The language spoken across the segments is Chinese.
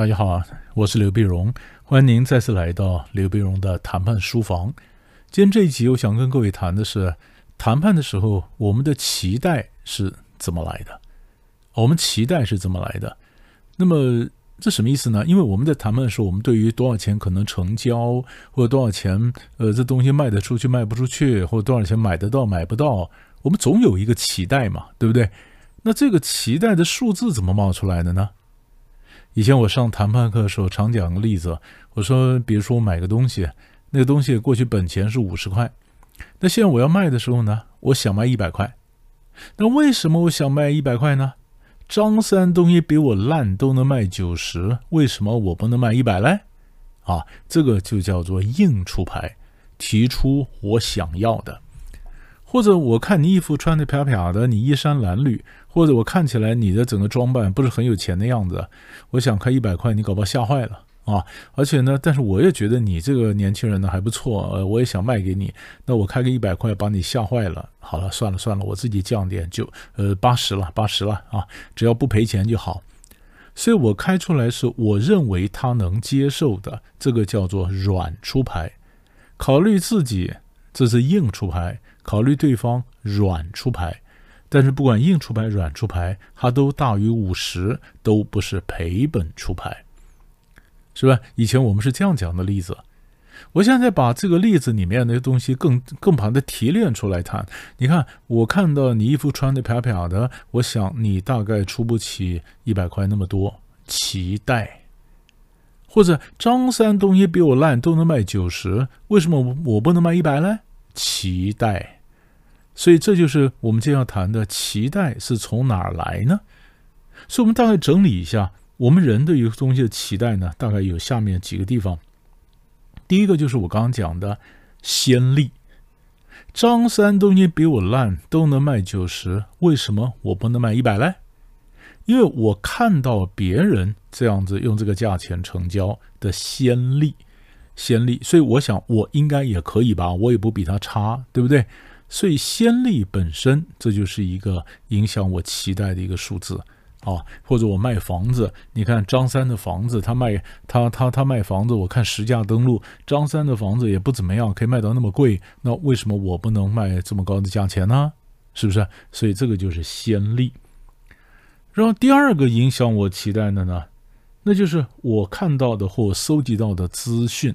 大家好，我是刘碧荣，欢迎您再次来到刘碧荣的谈判书房。今天这一集，我想跟各位谈的是谈判的时候，我们的期待是怎么来的？我们期待是怎么来的？那么这什么意思呢？因为我们在谈判的时候，我们对于多少钱可能成交，或者多少钱，呃，这东西卖得出去卖不出去，或者多少钱买得到买不到，我们总有一个期待嘛，对不对？那这个期待的数字怎么冒出来的呢？以前我上谈判课的时候，常讲个例子。我说，比如说我买个东西，那个东西过去本钱是五十块，那现在我要卖的时候呢，我想卖一百块。那为什么我想卖一百块呢？张三东西比我烂都能卖九十，为什么我不能卖一百嘞？啊，这个就叫做硬出牌，提出我想要的。或者我看你衣服穿的漂漂的，你衣衫褴褛，或者我看起来你的整个装扮不是很有钱的样子，我想开一百块，你搞不好吓坏了啊！而且呢，但是我也觉得你这个年轻人呢还不错，呃，我也想卖给你，那我开个一百块把你吓坏了，好了，算了算了，我自己降点就呃八十了，八十了啊，只要不赔钱就好。所以我开出来是我认为他能接受的，这个叫做软出牌，考虑自己，这是硬出牌。考虑对方软出牌，但是不管硬出牌、软出牌，它都大于五十，都不是赔本出牌，是吧？以前我们是这样讲的例子，我现在把这个例子里面的东西更更把它提炼出来谈。你看，我看到你衣服穿的漂漂的，我想你大概出不起一百块那么多，期待，或者张三东西比我烂都能卖九十，为什么我不能卖一百呢？期待，所以这就是我们今天要谈的期待是从哪儿来呢？所以，我们大概整理一下，我们人对一个东西的期待呢，大概有下面几个地方。第一个就是我刚刚讲的先例，张三东西比我烂都能卖九十，为什么我不能卖一百嘞？因为我看到别人这样子用这个价钱成交的先例。先例，所以我想我应该也可以吧，我也不比他差，对不对？所以先例本身，这就是一个影响我期待的一个数字啊。或者我卖房子，你看张三的房子，他卖他他他卖房子，我看实价登录，张三的房子也不怎么样，可以卖到那么贵，那为什么我不能卖这么高的价钱呢？是不是？所以这个就是先例。然后第二个影响我期待的呢，那就是我看到的或搜集到的资讯。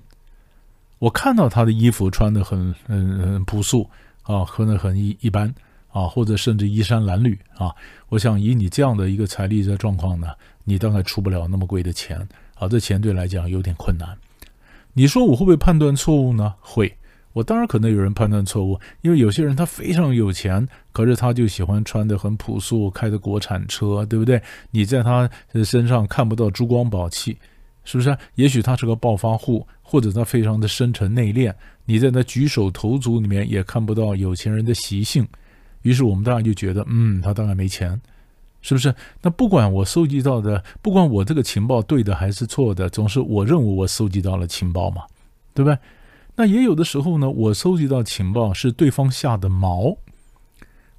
我看到他的衣服穿的很很很朴素啊，可能很一一般啊，或者甚至衣衫褴褛啊。我想以你这样的一个财力的状况呢，你大概出不了那么贵的钱啊，这钱对来讲有点困难。你说我会不会判断错误呢？会，我当然可能有人判断错误，因为有些人他非常有钱，可是他就喜欢穿的很朴素，开的国产车，对不对？你在他身上看不到珠光宝气。是不是？也许他是个暴发户，或者他非常的深沉内敛。你在那举手投足里面也看不到有钱人的习性。于是我们当然就觉得，嗯，他当然没钱，是不是？那不管我搜集到的，不管我这个情报对的还是错的，总是我认为我搜集到了情报嘛，对不对？那也有的时候呢，我搜集到情报是对方下的毛。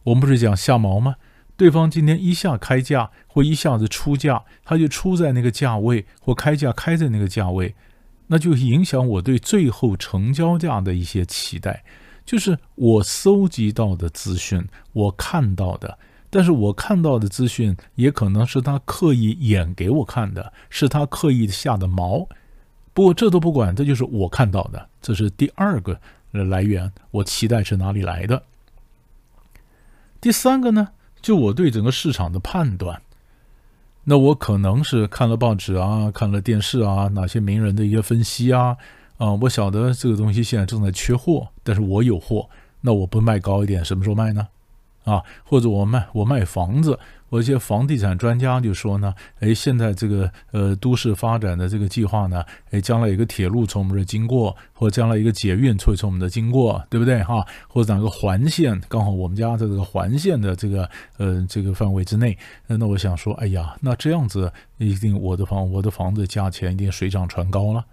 我们不是讲下毛吗？对方今天一下开价或一下子出价，他就出在那个价位或开价开在那个价位，那就影响我对最后成交价的一些期待。就是我搜集到的资讯，我看到的，但是我看到的资讯也可能是他刻意演给我看的，是他刻意下的毛。不过这都不管，这就是我看到的，这是第二个来源。我期待是哪里来的？第三个呢？就我对整个市场的判断，那我可能是看了报纸啊，看了电视啊，哪些名人的一些分析啊，啊，我晓得这个东西现在正在缺货，但是我有货，那我不卖高一点，什么时候卖呢？啊，或者我卖我卖房子。有一些房地产专家就说呢，哎，现在这个呃都市发展的这个计划呢，哎，将来有个铁路从我们这经过，或将来一个捷运会从我们的经过，对不对哈？或者哪个环线，刚好我们家在这个环线的这个呃这个范围之内，那我想说，哎呀，那这样子一定我的房我的房子价钱一定水涨船高了。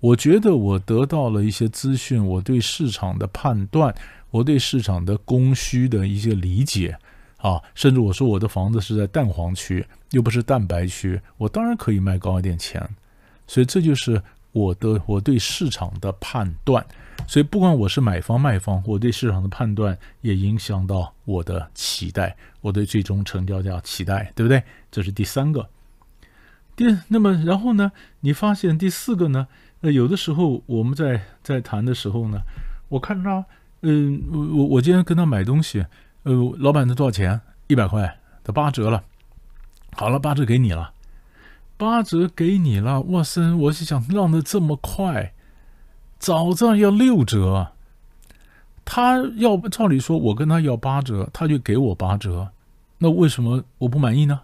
我觉得我得到了一些资讯，我对市场的判断，我对市场的供需的一些理解。啊，甚至我说我的房子是在蛋黄区，又不是蛋白区，我当然可以卖高一点钱。所以这就是我的我对市场的判断。所以不管我是买方卖方，我对市场的判断也影响到我的期待，我对最终成交价期待，对不对？这是第三个。第那么然后呢？你发现第四个呢？呃，有的时候我们在在谈的时候呢，我看他，嗯，我我我今天跟他买东西，呃，老板的多少钱？一百块，他八折了。好了，八折给你了，八折给你了。哇塞，我是想让的这么快。早上要六折，他要照理说，我跟他要八折，他就给我八折，那为什么我不满意呢？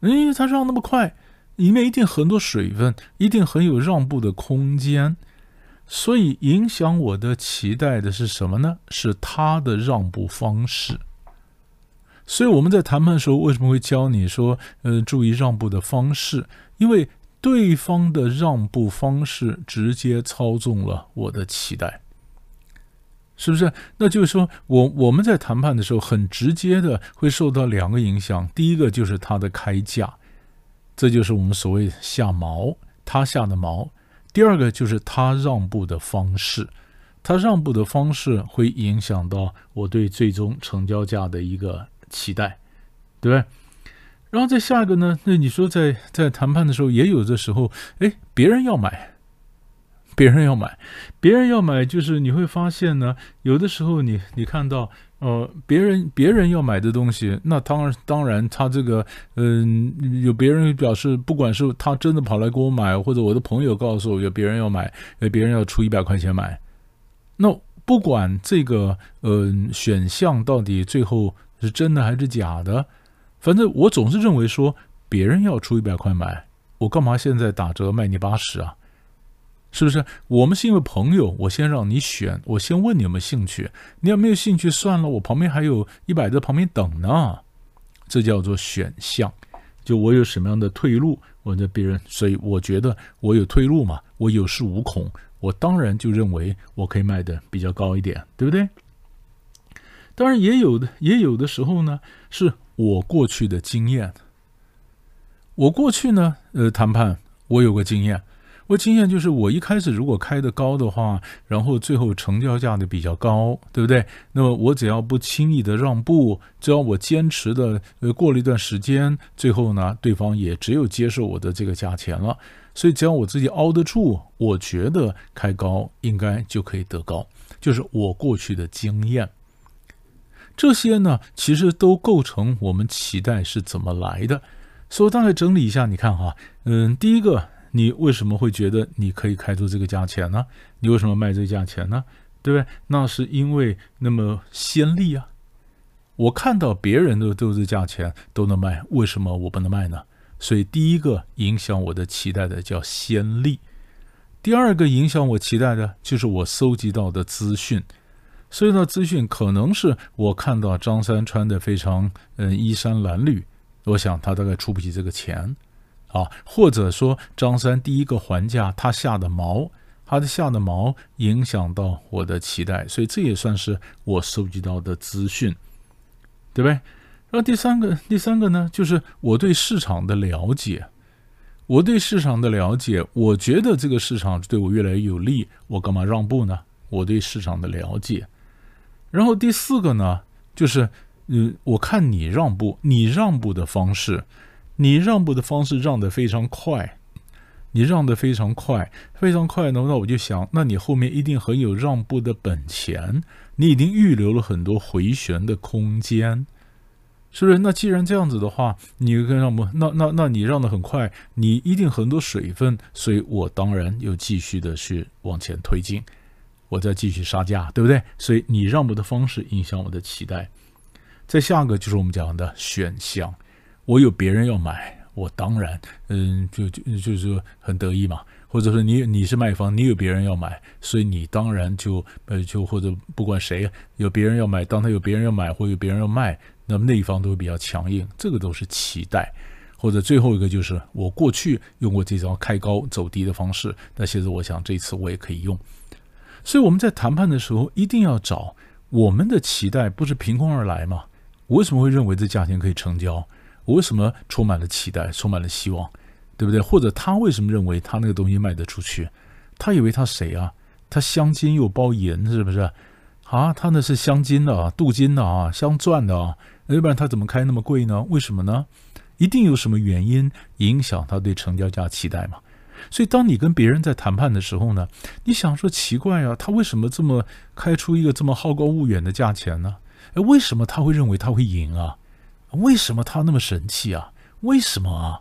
因为他让那么快，里面一定很多水分，一定很有让步的空间，所以影响我的期待的是什么呢？是他的让步方式。所以我们在谈判的时候，为什么会教你说，呃，注意让步的方式？因为。对方的让步方式直接操纵了我的期待，是不是？那就是说我我们在谈判的时候，很直接的会受到两个影响。第一个就是他的开价，这就是我们所谓下毛，他下的毛。第二个就是他让步的方式，他让步的方式会影响到我对最终成交价的一个期待，对不对？然后再下一个呢？那你说在在谈判的时候，也有的时候，哎，别人要买，别人要买，别人要买，就是你会发现呢，有的时候你你看到，呃，别人别人要买的东西，那当然当然，他这个，嗯，有别人表示，不管是他真的跑来给我买，或者我的朋友告诉我有别人要买，有别人要出一百块钱买，那不管这个，嗯，选项到底最后是真的还是假的。反正我总是认为说，别人要出一百块买，我干嘛现在打折卖你八十啊？是不是？我们是因为朋友，我先让你选，我先问你有没有兴趣。你要没有兴趣，算了，我旁边还有一百在旁边等呢。这叫做选项，就我有什么样的退路，我的别人，所以我觉得我有退路嘛，我有恃无恐，我当然就认为我可以卖的比较高一点，对不对？当然也有的，也有的时候呢是。我过去的经验，我过去呢，呃，谈判我有个经验，我经验就是我一开始如果开的高的话，然后最后成交价的比较高，对不对？那么我只要不轻易的让步，只要我坚持的，呃，过了一段时间，最后呢，对方也只有接受我的这个价钱了。所以只要我自己熬得住，我觉得开高应该就可以得高，就是我过去的经验。这些呢，其实都构成我们期待是怎么来的。所以大概整理一下，你看哈，嗯，第一个，你为什么会觉得你可以开出这个价钱呢？你为什么卖这个价钱呢？对不对？那是因为那么先例啊。我看到别人的都是价钱都能卖，为什么我不能卖呢？所以第一个影响我的期待的叫先例。第二个影响我期待的就是我搜集到的资讯。所以呢，资讯可能是我看到张三穿的非常嗯衣衫褴褛，我想他大概出不起这个钱，啊，或者说张三第一个还价，他下的毛，他的下的毛影响到我的期待，所以这也算是我收集到的资讯，对不对？然后第三个，第三个呢，就是我对市场的了解，我对市场的了解，我觉得这个市场对我越来越有利，我干嘛让步呢？我对市场的了解。然后第四个呢，就是，嗯，我看你让步，你让步的方式，你让步的方式让的非常快，你让的非常快，非常快呢，那我就想，那你后面一定很有让步的本钱，你已经预留了很多回旋的空间，是不是？那既然这样子的话，你跟让步，那那那你让的很快，你一定很多水分，所以我当然又继续的去往前推进。我再继续杀价，对不对？所以你让步的方式影响我的期待。再下个就是我们讲的选项，我有别人要买，我当然，嗯，就就就是说很得意嘛。或者说你你是卖方，你有别人要买，所以你当然就呃就或者不管谁有别人要买，当他有别人要买或有别人要卖，那么那一方都会比较强硬。这个都是期待。或者最后一个就是我过去用过这招开高走低的方式，那其实我想这次我也可以用。所以我们在谈判的时候，一定要找我们的期待，不是凭空而来嘛？我为什么会认为这价钱可以成交？我为什么充满了期待，充满了希望，对不对？或者他为什么认为他那个东西卖得出去？他以为他谁啊？他镶金又包银，是不是？啊，他那是镶金的啊、镀金的啊，镶钻的啊，要不然他怎么开那么贵呢？为什么呢？一定有什么原因影响他对成交价期待嘛？所以，当你跟别人在谈判的时候呢，你想说奇怪啊，他为什么这么开出一个这么好高骛远的价钱呢？哎，为什么他会认为他会赢啊？为什么他那么神气啊？为什么啊？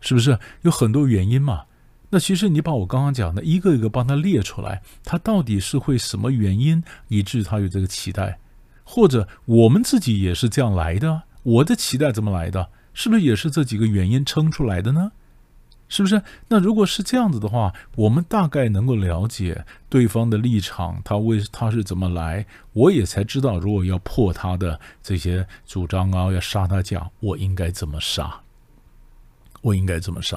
是不是有很多原因嘛？那其实你把我刚刚讲的一个一个帮他列出来，他到底是会什么原因以致他有这个期待？或者我们自己也是这样来的？我的期待怎么来的？是不是也是这几个原因撑出来的呢？是不是？那如果是这样子的话，我们大概能够了解对方的立场，他为他是怎么来，我也才知道，如果要破他的这些主张啊，要杀他价，我应该怎么杀？我应该怎么杀？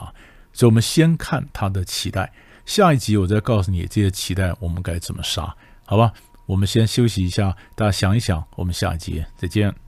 所以，我们先看他的期待，下一集我再告诉你这些期待我们该怎么杀，好吧？我们先休息一下，大家想一想，我们下一集再见。